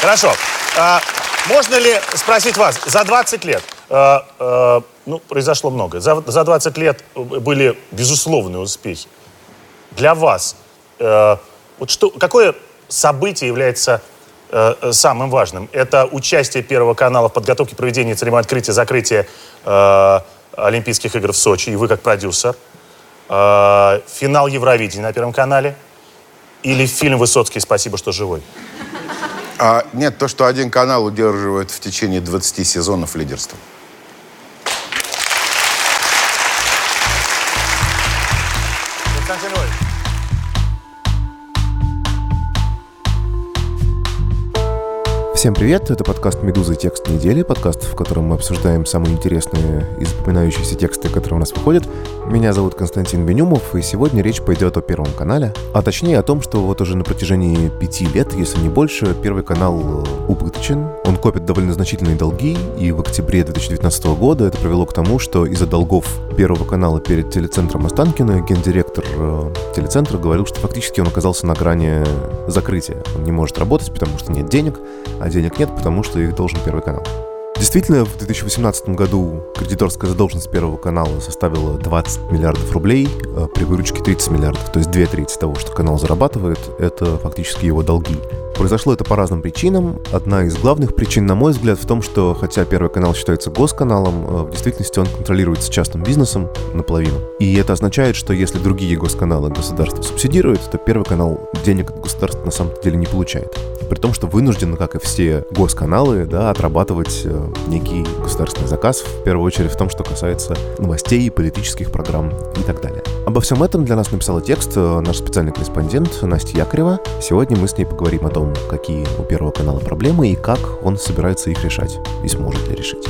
Хорошо. А, можно ли спросить вас, за 20 лет, а, а, ну, произошло много, за, за 20 лет были безусловные успехи. Для вас, а, вот что, какое событие является а, самым важным? Это участие Первого канала в подготовке проведения церемонии открытия, закрытия а, Олимпийских игр в Сочи, и вы как продюсер. А, финал Евровидения на Первом канале. Или фильм «Высоцкий. Спасибо, что живой». А, нет, то, что один канал удерживает в течение 20 сезонов лидерства. Всем привет, это подкаст «Медуза. Текст недели», подкаст, в котором мы обсуждаем самые интересные и запоминающиеся тексты, которые у нас выходят. Меня зовут Константин Бенюмов, и сегодня речь пойдет о Первом канале, а точнее о том, что вот уже на протяжении пяти лет, если не больше, Первый канал э, убыточен, он копит довольно значительные долги, и в октябре 2019 года это привело к тому, что из-за долгов Первого канала перед телецентром Останкина гендиректор э, телецентра говорил, что фактически он оказался на грани закрытия. Он не может работать, потому что нет денег, а денег нет, потому что их должен Первый канал. Действительно, в 2018 году кредиторская задолженность Первого канала составила 20 миллиардов рублей, а при выручке 30 миллиардов, то есть две трети того, что канал зарабатывает, это фактически его долги. Произошло это по разным причинам. Одна из главных причин, на мой взгляд, в том, что хотя Первый канал считается госканалом, э, в действительности он контролируется частным бизнесом наполовину. И это означает, что если другие госканалы государство субсидирует, то Первый канал денег от государства на самом деле не получает. При том, что вынужден, как и все госканалы, да, отрабатывать э, некий государственный заказ, в первую очередь в том, что касается новостей, политических программ и так далее. Обо всем этом для нас написала текст э, наш специальный корреспондент Настя Якорева. Сегодня мы с ней поговорим о том, какие у Первого канала проблемы и как он собирается их решать и сможет ли решить.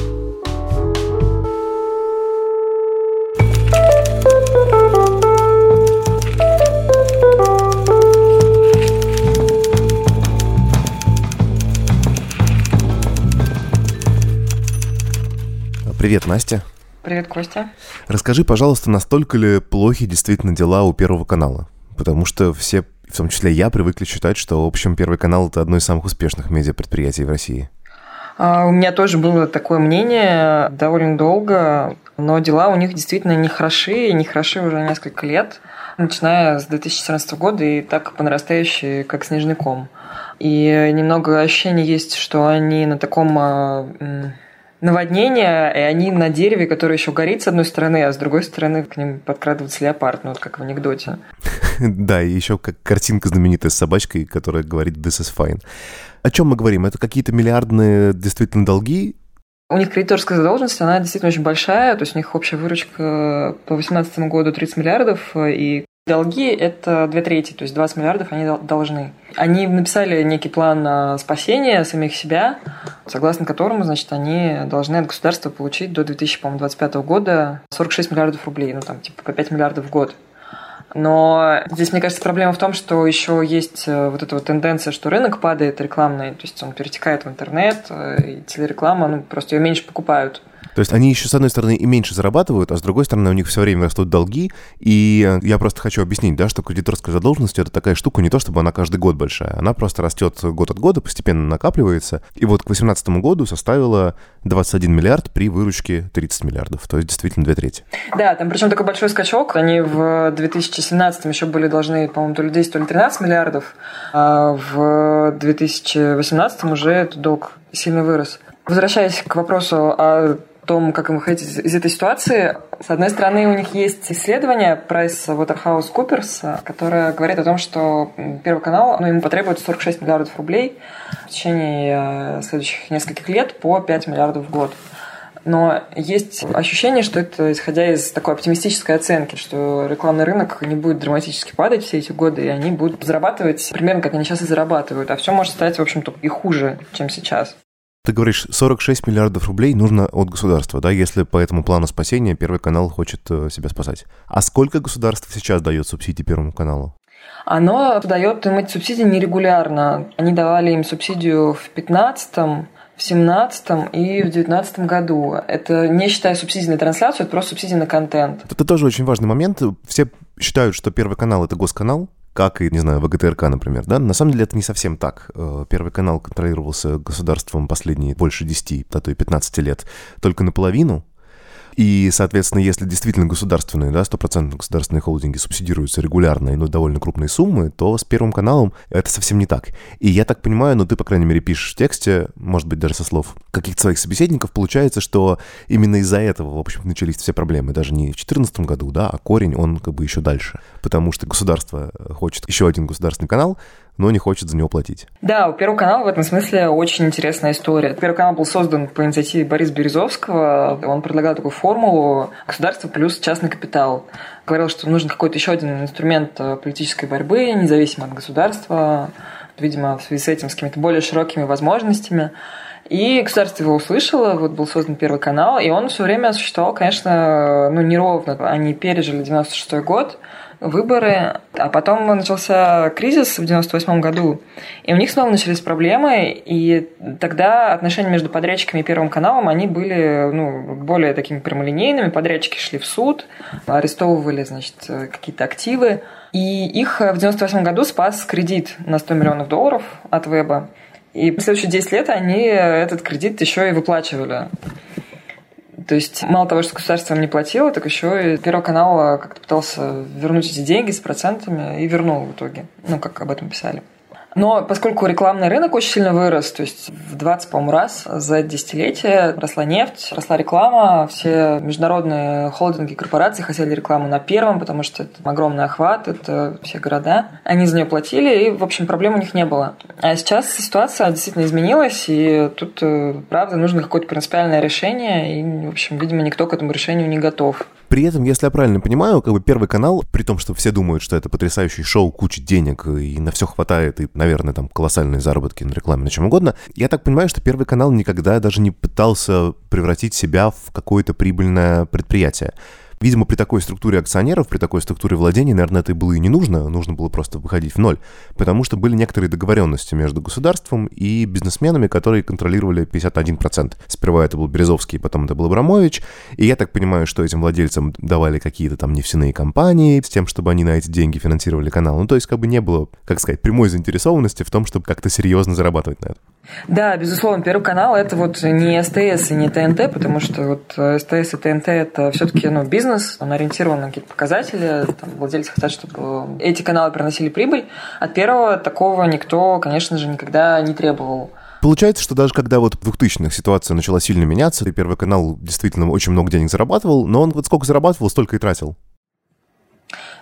Привет, Настя. Привет, Костя. Расскажи, пожалуйста, настолько ли плохи действительно дела у Первого канала? Потому что все в том числе я, привыкли считать, что, в общем, Первый канал – это одно из самых успешных медиапредприятий в России. А, у меня тоже было такое мнение довольно долго, но дела у них действительно не хороши, и не хороши уже несколько лет, начиная с 2014 года и так по нарастающей, как снежный ком. И немного ощущение есть, что они на таком наводнение, и они на дереве, которое еще горит с одной стороны, а с другой стороны к ним подкрадывается леопард, ну вот как в анекдоте. Да, и еще как картинка знаменитая с собачкой, которая говорит «this is fine». О чем мы говорим? Это какие-то миллиардные действительно долги, у них кредиторская задолженность, она действительно очень большая, то есть у них общая выручка по 2018 году 30 миллиардов, и Долги – это две трети, то есть 20 миллиардов они должны. Они написали некий план спасения самих себя, согласно которому, значит, они должны от государства получить до 2025 года 46 миллиардов рублей, ну там типа по 5 миллиардов в год. Но здесь, мне кажется, проблема в том, что еще есть э, вот эта вот тенденция, что рынок падает рекламный, то есть он перетекает в интернет, э, и телереклама, ну, просто ее меньше покупают. То есть они еще, с одной стороны, и меньше зарабатывают, а с другой стороны, у них все время растут долги. И э, я просто хочу объяснить, да, что кредиторская задолженность — это такая штука не то, чтобы она каждый год большая. Она просто растет год от года, постепенно накапливается. И вот к 2018 году составила 21 миллиард при выручке 30 миллиардов. То есть действительно две трети. Да, там причем такой большой скачок. Они в 2017 еще были должны, по-моему, то ли 10, то ли 13 миллиардов. А в 2018 уже этот долг сильно вырос. Возвращаясь к вопросу о том, как им выходить из, этой ситуации. С одной стороны, у них есть исследование PricewaterhouseCoopers, которое говорит о том, что Первый канал, ну, ему потребуется 46 миллиардов рублей в течение э, следующих нескольких лет по 5 миллиардов в год. Но есть ощущение, что это исходя из такой оптимистической оценки, что рекламный рынок не будет драматически падать все эти годы, и они будут зарабатывать примерно как они сейчас и зарабатывают. А все может стать, в общем-то, и хуже, чем сейчас. Ты говоришь, 46 миллиардов рублей нужно от государства, да, если по этому плану спасения Первый канал хочет э, себя спасать. А сколько государство сейчас дает субсидий Первому каналу? Оно дает им эти субсидии нерегулярно. Они давали им субсидию в 15 в 17 и в 19 году. Это не считая субсидий на трансляцию, это просто субсидии на контент. Это тоже очень важный момент. Все считают, что Первый канал – это госканал, как и, не знаю, ВГТРК, например, да? На самом деле это не совсем так. Э, Первый канал контролировался государством последние больше 10, а то и 15 лет только наполовину, и, соответственно, если действительно государственные, да, стопроцентно государственные холдинги субсидируются регулярно и ну, довольно крупные суммы, то с Первым каналом это совсем не так. И я так понимаю, ну ты, по крайней мере, пишешь в тексте, может быть, даже со слов каких-то своих собеседников, получается, что именно из-за этого, в общем, начались все проблемы. Даже не в 2014 году, да, а корень, он как бы еще дальше. Потому что государство хочет еще один государственный канал, но не хочет за него платить. Да, у Первого канала в этом смысле очень интересная история. Первый канал был создан по инициативе Бориса Березовского. Он предлагал такую формулу государство плюс частный капитал. Говорил, что нужен какой-то еще один инструмент э, политической борьбы, независимо от государства, видимо, в связи с этим, с какими-то более широкими возможностями. И государство его услышало, вот был создан Первый канал, и он все время существовал, конечно, ну, неровно. Они пережили 96 год, выборы, а потом начался кризис в 98 году, и у них снова начались проблемы, и тогда отношения между подрядчиками и Первым каналом, они были ну, более такими прямолинейными, подрядчики шли в суд, арестовывали, значит, какие-то активы, и их в 98 году спас кредит на 100 миллионов долларов от Веба, и в следующие 10 лет они этот кредит еще и выплачивали. То есть мало того, что государство им не платило, так еще и Первый канал как-то пытался вернуть эти деньги с процентами и вернул в итоге. Ну, как об этом писали. Но поскольку рекламный рынок очень сильно вырос, то есть в 20, по-моему, раз за десятилетие росла нефть, росла реклама, все международные холдинги, корпорации хотели рекламу на первом, потому что это огромный охват, это все города. Они за нее платили, и, в общем, проблем у них не было. А сейчас ситуация действительно изменилась, и тут, э, правда, нужно какое-то принципиальное решение, и, в общем, видимо, никто к этому решению не готов. При этом, если я правильно понимаю, как бы Первый канал, при том, что все думают, что это потрясающий шоу, куча денег, и на все хватает, и, наверное, там колоссальные заработки на рекламе, на чем угодно, я так понимаю, что Первый канал никогда даже не пытался превратить себя в какое-то прибыльное предприятие. Видимо, при такой структуре акционеров, при такой структуре владения, наверное, это было и не нужно, нужно было просто выходить в ноль, потому что были некоторые договоренности между государством и бизнесменами, которые контролировали 51%. Сперва это был Березовский, потом это был Абрамович, и я так понимаю, что этим владельцам давали какие-то там нефтяные компании с тем, чтобы они на эти деньги финансировали канал. Ну, то есть как бы не было, как сказать, прямой заинтересованности в том, чтобы как-то серьезно зарабатывать на этом. Да, безусловно, Первый канал это вот не СТС и не ТНТ, потому что вот э, СТС и ТНТ это все-таки ну, бизнес, он ориентирован на какие-то показатели, там, владельцы хотят, чтобы эти каналы приносили прибыль. От первого такого никто, конечно же, никогда не требовал. Получается, что даже когда вот в 2000-х ситуация начала сильно меняться, и Первый канал действительно очень много денег зарабатывал, но он вот сколько зарабатывал, столько и тратил.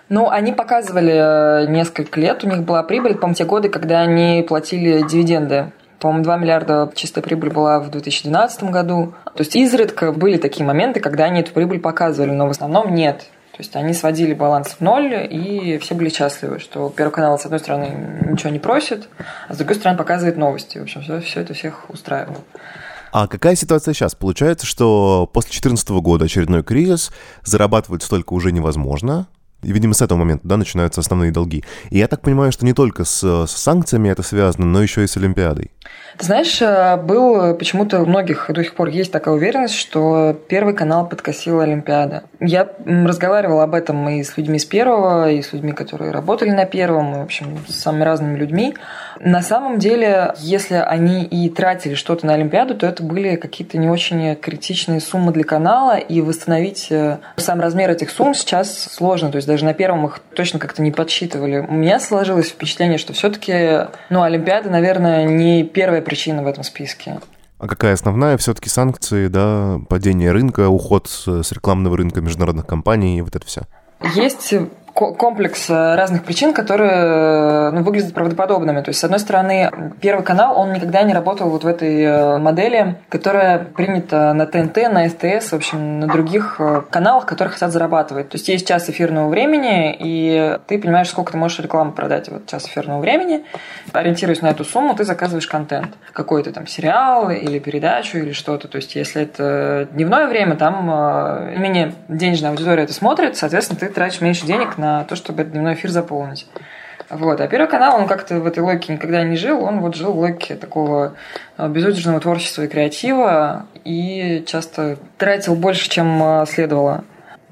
Ну, они показывали э, несколько лет, у них была прибыль, по-моему, те годы, когда они платили дивиденды по-моему, 2 миллиарда чистая прибыль была в 2012 году. То есть изредка были такие моменты, когда они эту прибыль показывали, но в основном нет. То есть они сводили баланс в ноль, и все были счастливы, что Первый канал, с одной стороны, ничего не просит, а с другой стороны, показывает новости. В общем, все, все это всех устраивало. А какая ситуация сейчас? Получается, что после 2014 года очередной кризис, зарабатывать столько уже невозможно, и, видимо, с этого момента, да, начинаются основные долги. И я так понимаю, что не только с, с санкциями это связано, но еще и с Олимпиадой. Ты знаешь, э, был почему-то у многих до сих пор есть такая уверенность, что Первый канал подкосила Олимпиада. Я разговаривала об этом и с людьми с Первого, и с людьми, которые работали на Первом, и, в общем, с самыми разными людьми. На самом деле, если они и тратили что-то на Олимпиаду, то это были какие-то не очень критичные суммы для канала, и восстановить э, сам размер этих сумм сейчас сложно. То есть даже на Первом их точно как-то не подсчитывали. У меня сложилось впечатление, что все-таки ну, Олимпиада, наверное, не первая причина в этом списке. А какая основная? Все-таки санкции, да, падение рынка, уход с рекламного рынка международных компаний, вот это все. Есть комплекс э, разных причин, которые э, ну, выглядят правдоподобными. То есть, с одной стороны, Первый канал, он никогда не работал вот в этой э, модели, которая принята на ТНТ, на СТС, в общем, на других каналах, которые хотят зарабатывать. То есть, есть час эфирного времени, и ты понимаешь, сколько ты можешь рекламу продать вот час эфирного времени. Ориентируясь на эту сумму, ты заказываешь контент. Какой-то там сериал или передачу или что-то. То есть, если это дневное время, там менее денежная аудитория это смотрит, соответственно, ты тратишь меньше денег на на то, чтобы этот дневной эфир заполнить. Вот. А Первый канал, он как-то в этой логике никогда не жил, он вот жил в логике такого э, безудержного творчества и креатива и часто тратил больше, чем э, следовало.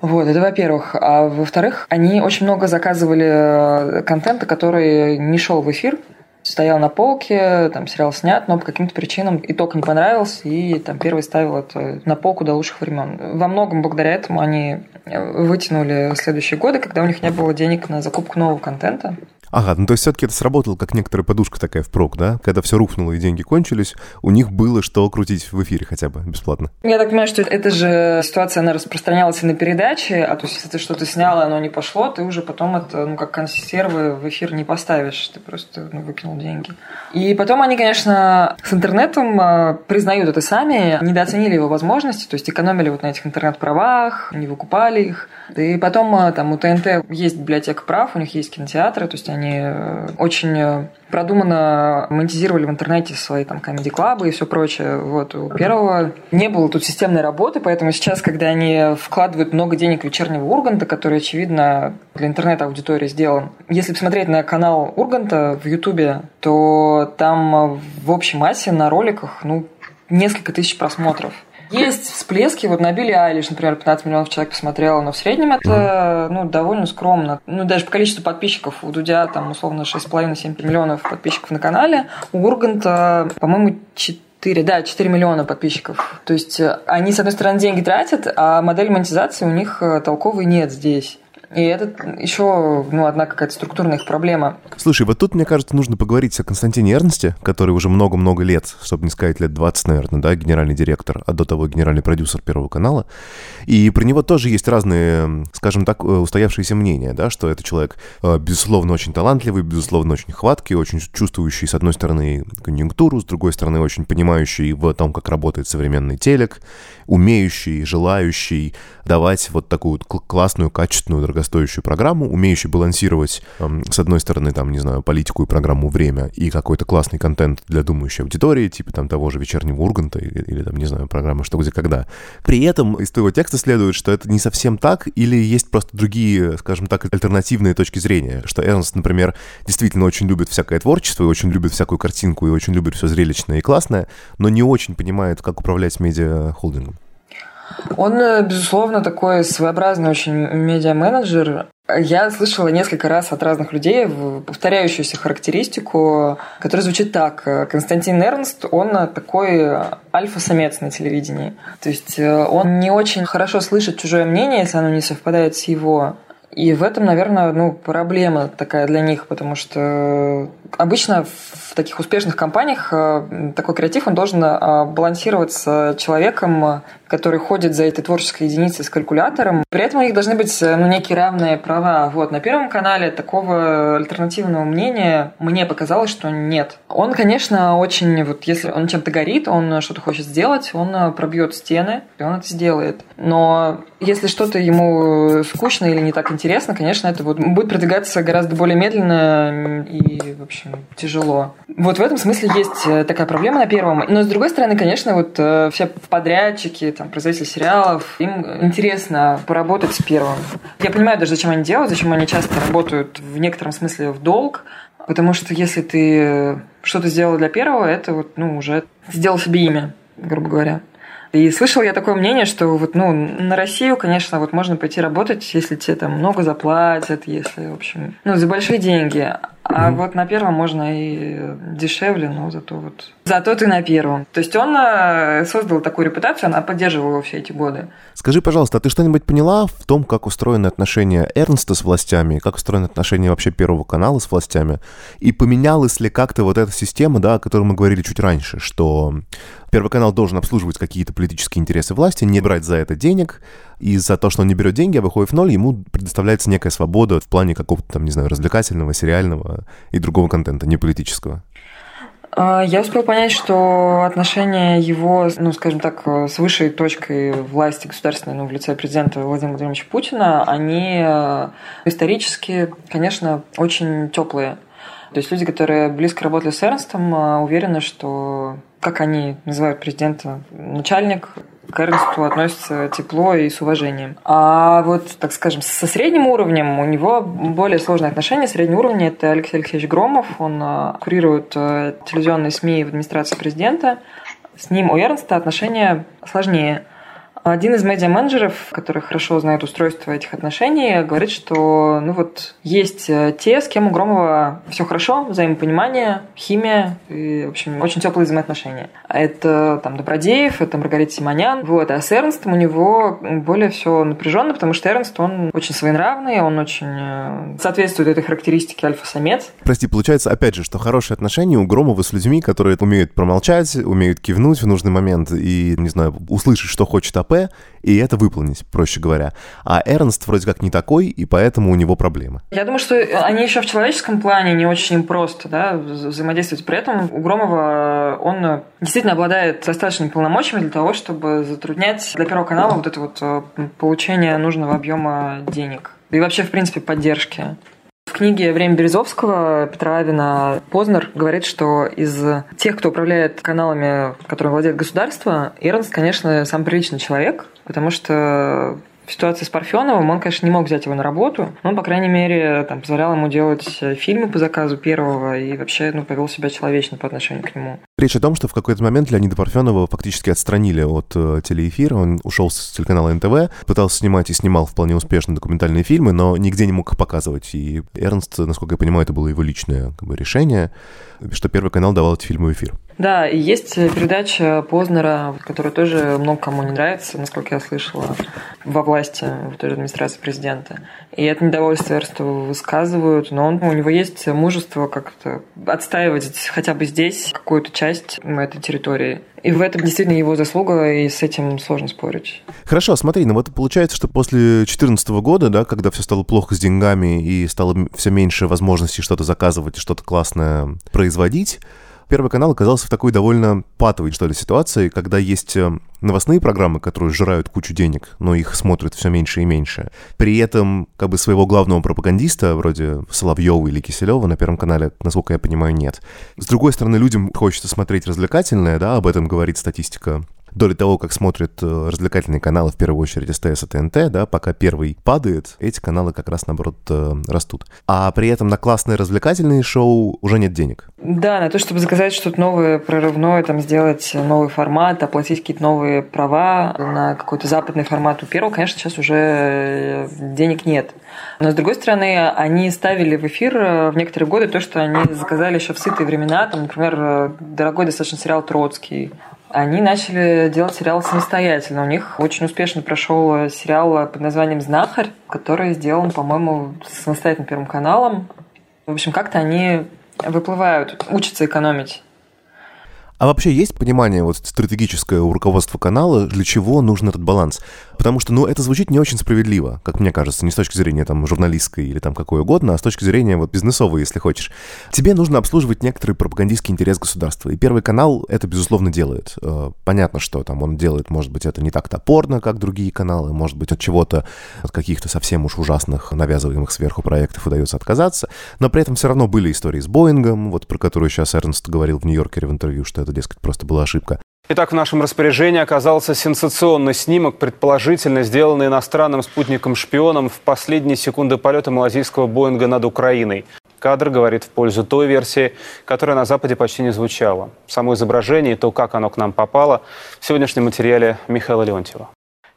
Вот, это во-первых. А во-вторых, они очень много заказывали э, контента, который не шел в эфир, стоял на полке, там сериал снят, но по каким-то причинам итог не понравился, и там первый ставил это на полку до лучших времен. Во многом благодаря этому они вытянули следующие годы, когда у них не было денег на закупку нового контента. Ага, ну то есть все-таки это сработало как некоторая подушка такая впрок, да? Когда все рухнуло и деньги кончились, у них было что крутить в эфире хотя бы бесплатно. Я так понимаю, что эта же ситуация, она распространялась и на передаче, а то есть если ты что-то снял, оно не пошло, ты уже потом это, ну, как консервы в эфир не поставишь, ты просто ну, выкинул деньги. И потом они, конечно, с интернетом э, признают это сами, недооценили его возможности, то есть экономили вот на этих интернет-правах, не выкупали их. И потом э, там у ТНТ есть библиотека прав, у них есть кинотеатры, то есть они э, очень э, продуманно монетизировали в интернете свои там комедий-клабы и все прочее. Вот у первого не было тут системной работы, поэтому сейчас, когда они вкладывают много денег в вечернего Урганта, который, очевидно, для интернет-аудитории сделан, если посмотреть на канал Урганта в Ютубе, то там в общей массе на роликах, ну, несколько тысяч просмотров. Есть всплески, вот на Билли Айлиш, например, 15 миллионов человек посмотрело, но в среднем это ну, довольно скромно. Ну, даже по количеству подписчиков у Дудя там условно 6,5-7 миллионов подписчиков на канале, у Урганта, по-моему, 4, да, 4 миллиона подписчиков. То есть э, они, с одной стороны, деньги тратят, а модель монетизации у них э, толковой нет здесь. И это еще, ну, одна какая-то структурная их проблема. Слушай, вот тут, мне кажется, нужно поговорить о Константине Эрнсте, который уже много-много лет, чтобы не сказать лет 20, наверное, да, генеральный директор, а до того генеральный продюсер Первого канала. И про него тоже есть разные, скажем так, э, устоявшиеся мнения, да, что это человек, э, безусловно, очень талантливый, безусловно, очень хваткий, очень чувствующий, с одной стороны, конъюнктуру, с другой стороны, очень понимающий в том, как работает современный телек, умеющий, желающий давать вот такую классную, качественную, дорогостоящую программу, умеющий балансировать, эм, с одной стороны, там, не знаю, политику и программу «Время» и какой-то классный контент для думающей аудитории, типа там того же «Вечернего Урганта» или, или там, не знаю, программы «Что, где, когда». При этом из твоего текста следует, что это не совсем так, или есть просто другие, скажем так, альтернативные точки зрения, что Эрнст, например, действительно очень любит всякое творчество и очень любит всякую картинку и очень любит все зрелищное и классное, но не очень понимает, как управлять медиа-холдингом. Он, э, безусловно, такой своеобразный очень медиа-менеджер. Я слышала несколько раз от разных людей повторяющуюся характеристику, которая звучит так. Константин Эрнст, он такой альфа-самец на телевидении. То есть э, он не очень хорошо слышит чужое мнение, если оно не совпадает с его. И в этом, наверное, ну, проблема такая для них, потому что обычно в таких успешных компаниях э, такой креатив, он должен э, балансироваться человеком, который ходит за этой творческой единицей с калькулятором. При этом у них должны быть э, ну, некие равные права. Вот, на Первом канале такого альтернативного мнения мне показалось, что нет. Он, конечно, очень, вот если он чем-то горит, он что-то хочет сделать, он пробьет стены, и он это сделает. Но если что-то ему скучно или не так интересно, конечно, это вот будет продвигаться гораздо более медленно и, в общем, тяжело. Вот в этом смысле есть э, такая проблема на первом. Но с другой стороны, конечно, вот э, все подрядчики, там, производители сериалов, им интересно поработать с первым. Я понимаю даже, зачем они делают, зачем они часто работают в некотором смысле в долг, потому что если ты что-то сделал для первого, это вот, ну, уже сделал себе имя, грубо говоря. И слышал я такое мнение, что вот, ну, на Россию, конечно, вот можно пойти работать, если тебе там много заплатят, если, в общем, ну, за большие деньги. А mm-hmm. вот на первом можно и дешевле, но зато вот... Зато ты на первом. То есть он э, создал такую репутацию, она поддерживала его все эти годы. Скажи, пожалуйста, а ты что-нибудь поняла в том, как устроены отношения Эрнста с властями, как устроены отношения вообще Первого канала с властями? И поменялась ли как-то вот эта система, да, о которой мы говорили чуть раньше, что Первый канал должен обслуживать какие-то политические интересы власти, не брать за это денег, и за то, что он не берет деньги, а выходит в ноль, ему предоставляется некая свобода в плане какого-то там, не знаю, развлекательного, сериального и другого контента, не политического. А, я успел понять, что отношения его, ну, скажем так, с высшей точкой власти государственной, ну, в лице президента Владимира Владимировича Путина, они э, исторически, конечно, очень теплые. То есть люди, которые близко работали с Эрнстом, э, уверены, что, как они называют президента, начальник к Эрнсту относится тепло и с уважением. А вот, так скажем, со средним уровнем у него более сложные отношения. Средний уровень – это Алексей Алексеевич Громов. Он э, курирует э, телевизионные СМИ в администрации президента. С ним у Эрнста отношения сложнее. Один из медиа-менеджеров, который хорошо знает устройство этих отношений, говорит, что ну вот есть э, те, с кем у Громова все хорошо, взаимопонимание, химия и, в общем, очень теплые взаимоотношения. Это там Добродеев, это Маргарита Симонян. Вот. А с Эрнстом у него более все напряженно, потому что Эрнст, он очень своенравный, он очень э, соответствует этой характеристике альфа-самец. Прости, получается, опять же, что хорошие отношения у Громова с людьми, которые умеют промолчать, умеют кивнуть в нужный момент и, не знаю, услышать, что хочет АП, и это выполнить, проще говоря. А Эрнст вроде как не такой, и поэтому у него проблемы. Я думаю, что они еще в человеческом плане не очень просто да, взаимодействовать. При этом у Громова он действительно обладает достаточными полномочиями для того, чтобы затруднять для Первого канала вот это вот э, получение нужного объема денег. И вообще, в принципе, поддержки. В книге «Время Березовского» Петра Авина Познер говорит, что из тех, кто управляет каналами, которыми владеет государство, Эрнст, конечно, сам приличный человек, потому что в ситуации с Парфеновым он, конечно, не мог взять его на работу, но по крайней мере, там, позволял ему делать э, фильмы по заказу первого и вообще ну, повел себя человечно по отношению к нему. Речь о том, что в какой-то момент Леонида Парфенова фактически отстранили от э, телеэфира, он ушел с телеканала НТВ, пытался снимать и снимал вполне успешно документальные фильмы, но нигде не мог их показывать. И Эрнст, насколько я понимаю, это было его личное как бы, решение, что Первый канал давал эти фильмы в эфир. Да, и есть передача Познера, которая тоже много кому не нравится, насколько я слышала, во власти, в той же администрации президента. И это недовольство Эрсту высказывают, но он, у него есть мужество как-то отстаивать хотя бы здесь какую-то часть этой территории. И в этом действительно его заслуга, и с этим сложно спорить. Хорошо, смотри, ну вот получается, что после 2014 года, да, когда все стало плохо с деньгами и стало все меньше возможностей что-то заказывать и что-то классное производить, Первый канал оказался в такой довольно патовой, что ли, ситуации, когда есть э, новостные программы, которые сжирают кучу денег, но их смотрят все меньше и меньше. При этом, как бы, своего главного пропагандиста, вроде Соловьева или Киселева на Первом канале, насколько я понимаю, нет. С другой стороны, людям хочется смотреть развлекательное, да, об этом говорит статистика доли того, как смотрят э, развлекательные каналы, в первую очередь СТС и ТНТ, да, пока первый падает, эти каналы как раз, наоборот, э, растут. А при этом на классные развлекательные шоу уже нет денег. Да, на то, чтобы заказать что-то новое, прорывное, там, сделать новый формат, оплатить какие-то новые права на какой-то западный формат у первого, конечно, сейчас уже э, денег нет. Но, с другой стороны, они ставили в эфир в некоторые годы то, что они заказали еще в сытые времена. Там, например, дорогой достаточно сериал «Троцкий», они начали делать сериал самостоятельно. У них очень успешно прошел сериал под названием «Знахарь», который сделан, по-моему, самостоятельно Первым каналом. В общем, как-то они выплывают, учатся экономить. А вообще есть понимание вот стратегическое у руководства канала, для чего нужен этот баланс? Потому что, ну, это звучит не очень справедливо, как мне кажется, не с точки зрения там журналистской или там какой угодно, а с точки зрения вот бизнесовой, если хочешь. Тебе нужно обслуживать некоторый пропагандистский интерес государства, и Первый канал это, безусловно, делает. Э, понятно, что там он делает, может быть, это не так топорно, как другие каналы, может быть, от чего-то, от каких-то совсем уж ужасных навязываемых сверху проектов удается отказаться, но при этом все равно были истории с Боингом, вот про которую сейчас Эрнст говорил в Нью-Йоркере в интервью, что это, дескать, просто была ошибка. Итак, в нашем распоряжении оказался сенсационный снимок, предположительно сделанный иностранным спутником-шпионом в последние секунды полета малазийского Боинга над Украиной. Кадр говорит в пользу той версии, которая на Западе почти не звучала. Само изображение и то, как оно к нам попало, в сегодняшнем материале Михаила Леонтьева.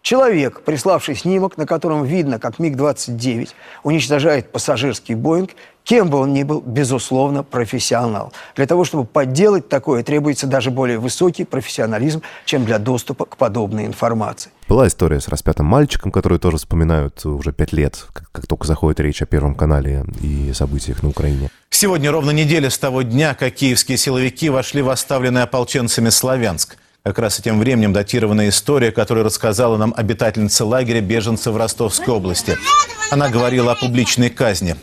Человек, приславший снимок, на котором видно, как МиГ-29 уничтожает пассажирский Боинг, кем бы он ни был, безусловно, профессионал. Для того, чтобы подделать такое, требуется даже более высокий профессионализм, чем для доступа к подобной информации. Была история с распятым мальчиком, который тоже вспоминают уже пять лет, как, как только заходит речь о Первом канале и событиях на Украине. Сегодня ровно неделя с того дня, как киевские силовики вошли в оставленный ополченцами Славянск – как раз этим временем датированная история, которую рассказала нам обитательница лагеря беженцев в Ростовской области. Она говорила о публичной казни.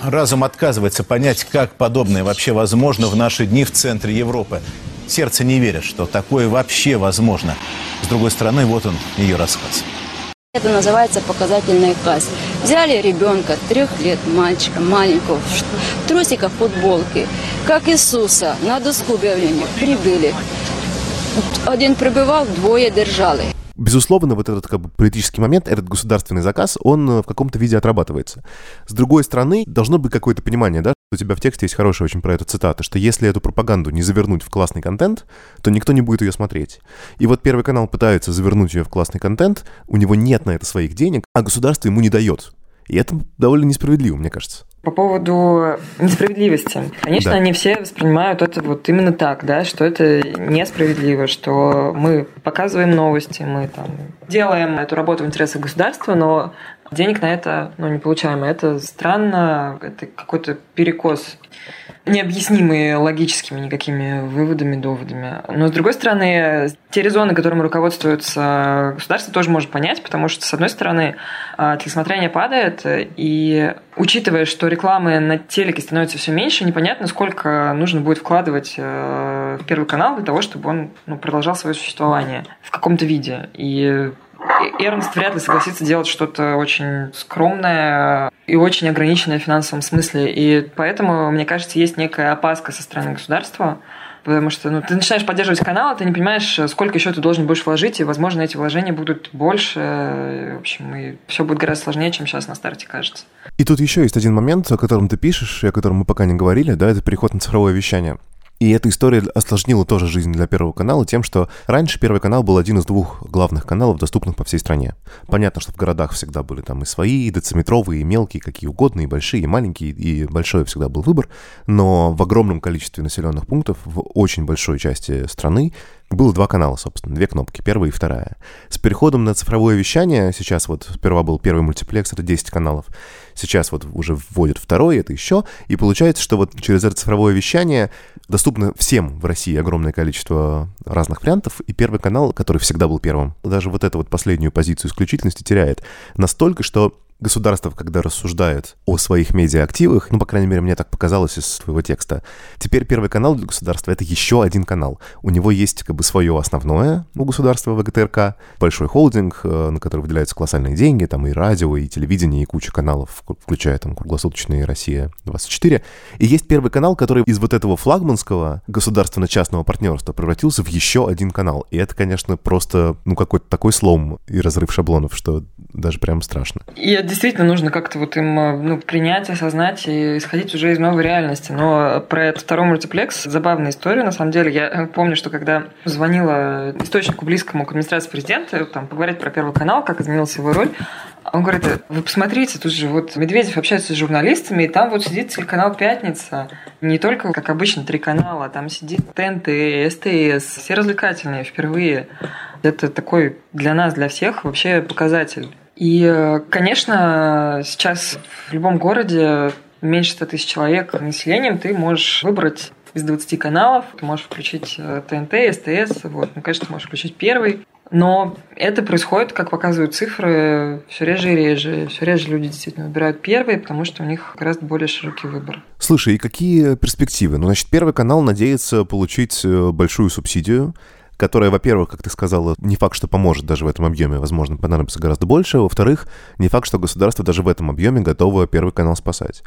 Разум отказывается понять, как подобное вообще возможно в наши дни в центре Европы. Сердце не верит, что такое вообще возможно. С другой стороны, вот он, ее рассказ. Это называется показательная казнь. Взяли ребенка, трех лет, мальчика, маленького, в трусиках, футболке, как Иисуса, на доску объявления прибыли. Один прибивав, двое держали. Безусловно, вот этот как бы, политический момент, этот государственный заказ, он э, в каком-то виде отрабатывается. С другой стороны, должно быть какое-то понимание, да, У тебя в тексте есть хорошая очень про это цитата, что если эту пропаганду не завернуть в классный контент, то никто не будет ее смотреть. И вот Первый канал пытается завернуть ее в классный контент, у него нет на это своих денег, а государство ему не дает. И это довольно несправедливо, мне кажется. По поводу несправедливости. Конечно, Да. они все воспринимают это вот именно так, да, что это несправедливо, что мы показываем новости, мы там делаем эту работу в интересах государства, но денег на это ну, не получаем. Это странно, это какой-то перекос необъяснимый логическими никакими выводами, доводами. Но, с другой стороны, те резоны, которыми руководствуется государство, тоже может понять, потому что, с одной стороны, а, телесмотрение падает, и учитывая, что рекламы на телеке становится все меньше, непонятно, сколько нужно будет вкладывать э, в Первый канал для того, чтобы он ну, продолжал свое существование в каком-то виде. И Эрнст вряд ли согласится делать что-то очень скромное и очень ограниченное в финансовом смысле. И поэтому, мне кажется, есть некая опаска со стороны государства, Потому что ну, ты начинаешь поддерживать канал, а ты не понимаешь, сколько еще ты должен будешь вложить, и, возможно, эти вложения будут больше. В общем, и все будет гораздо сложнее, чем сейчас на старте кажется. И тут еще есть один момент, о котором ты пишешь, и о котором мы пока не говорили, да, это переход на цифровое вещание. И эта история осложнила тоже жизнь для Первого канала тем, что раньше Первый канал был один из двух главных каналов, доступных по всей стране. Понятно, что в городах всегда были там и свои, и дециметровые, и мелкие, какие угодно, и большие, и маленькие, и большой всегда был выбор. Но в огромном количестве населенных пунктов, в очень большой части страны, было два канала, собственно, две кнопки, первая и вторая. С переходом на цифровое вещание, сейчас вот сперва был первый мультиплекс, это 10 каналов, сейчас вот уже вводят второй, это еще, и получается, что вот через это цифровое вещание доступно всем в России огромное количество разных вариантов, и первый канал, который всегда был первым, даже вот эту вот последнюю позицию исключительности теряет настолько, что государство, когда рассуждает о своих медиаактивах, ну, по крайней мере, мне так показалось из твоего текста, теперь Первый канал для государства — это еще один канал. У него есть как бы свое основное у государства ВГТРК, большой холдинг, э, на который выделяются колоссальные деньги, там и радио, и телевидение, и куча каналов, включая там круглосуточные «Россия-24». И есть Первый канал, который из вот этого флагманского государственно-частного партнерства превратился в еще один канал. И это, конечно, просто, ну, какой-то такой слом и разрыв шаблонов, что даже прям страшно. И действительно нужно как-то вот им ну, принять, осознать и исходить уже из новой реальности. Но про этот второй мультиплекс забавная история, на самом деле. Я помню, что когда звонила источнику близкому к администрации президента, там, поговорить про Первый канал, как изменилась его роль, он говорит, вы посмотрите, тут же вот Медведев общается с журналистами, и там вот сидит телеканал «Пятница». Не только, как обычно, три канала, там сидит ТНТ, СТС, все развлекательные впервые. Это такой для нас, для всех вообще показатель. И, конечно, сейчас в любом городе меньше 100 тысяч человек населением ты можешь выбрать из 20 каналов, ты можешь включить ТНТ, СТС, вот, ну, конечно, ты можешь включить первый. Но это происходит, как показывают цифры, все реже и реже. Все реже люди действительно выбирают первый, потому что у них гораздо более широкий выбор. Слушай, и какие перспективы? Ну, значит, Первый канал надеется получить э, большую субсидию, которая, во-первых, как ты сказала, не факт, что поможет даже в этом объеме, возможно, понадобится гораздо больше. Во-вторых, не факт, что государство даже в этом объеме готово Первый канал спасать.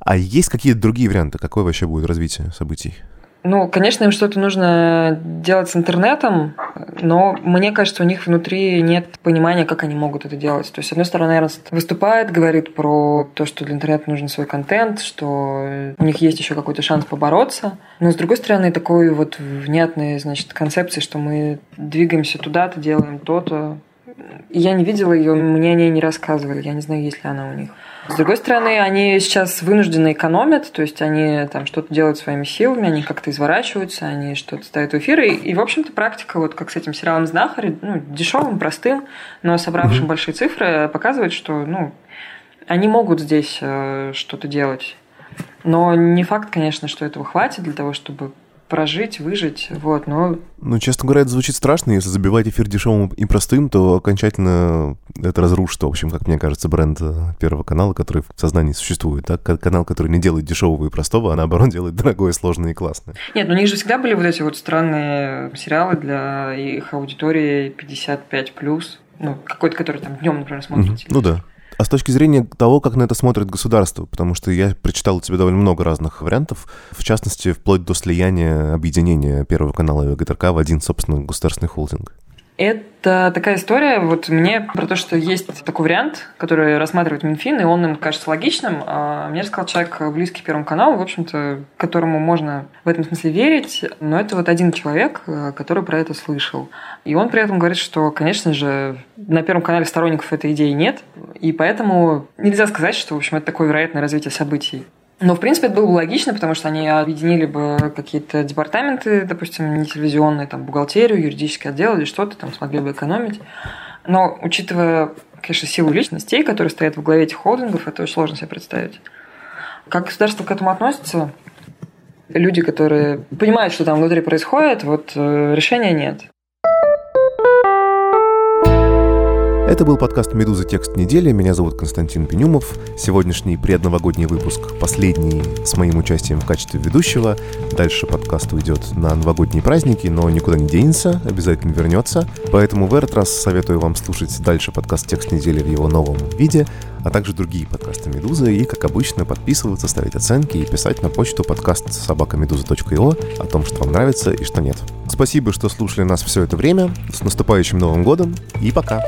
А есть какие-то другие варианты? Какое вообще будет развитие событий? Ну, конечно, им что-то нужно делать с интернетом, но мне кажется, у них внутри нет понимания, как они могут это делать. То есть, с одной стороны, Эрнст выступает, говорит про то, что для интернета нужен свой контент, что у них есть еще какой-то шанс побороться. Но, с другой стороны, такой вот внятной, значит, концепции, что мы двигаемся туда-то, делаем то-то. Я не видела ее, мне о ней не рассказывали, я не знаю, есть ли она у них. С другой стороны, они сейчас вынуждены экономят, то есть они там что-то делают своими силами, они как-то изворачиваются, они что-то ставят в эфир. И, и, в общем-то, практика, вот как с этим сериалом «Знахарь», ну, дешевым, простым, но собравшим mm-hmm. большие цифры, показывает, что, ну, они могут здесь э, что-то делать. Но не факт, конечно, что этого хватит для того, чтобы прожить, выжить, вот, но... Ну, честно говоря, это звучит страшно. Если забивать эфир дешевым и простым, то окончательно это разрушит, в общем, как мне кажется, бренд Первого канала, который в сознании существует. Да? Канал, который не делает дешевого и простого, а наоборот делает дорогое, сложное и классное. Нет, ну у них же всегда были вот эти вот странные сериалы для их аудитории 55+, ну, какой-то, который там днем, например, смотрите. Mm-hmm. Ну да. А с точки зрения того, как на это смотрит государство, потому что я прочитал у тебя довольно много разных вариантов, в частности, вплоть до слияния, объединения Первого канала и ГТРК в один, собственно, государственный холдинг. Это такая история, вот мне про то, что есть такой вариант, который рассматривает Минфин, и он им кажется логичным. А мне рассказал человек, близкий Первому каналу, в общем-то, которому можно в этом смысле верить, но это вот один человек, э, который про это слышал. И он при этом говорит, что, конечно же, на Первом канале сторонников этой идеи нет, и поэтому нельзя сказать, что, в общем, это такое вероятное развитие событий. Но, в принципе, это было бы логично, потому что они объединили бы какие-то департаменты, допустим, не телевизионные, там, бухгалтерию, юридический отдел или что-то, там, смогли бы экономить. Но, учитывая, конечно, силу личностей, которые стоят в главе этих холдингов, это очень сложно себе представить. Как государство к этому относится? Люди, которые понимают, что там внутри происходит, вот э, решения нет. Это был подкаст «Медуза. Текст недели». Меня зовут Константин Пенюмов. Сегодняшний предновогодний выпуск, последний с моим участием в качестве ведущего. Дальше подкаст уйдет на новогодние праздники, но никуда не денется, обязательно вернется. Поэтому в этот раз советую вам слушать дальше подкаст «Текст недели» в его новом виде, а также другие подкасты «Медузы». И, как обычно, подписываться, ставить оценки и писать на почту подкаст собакамедуза.io о том, что вам нравится и что нет. Спасибо, что слушали нас все это время. С наступающим Новым годом и пока!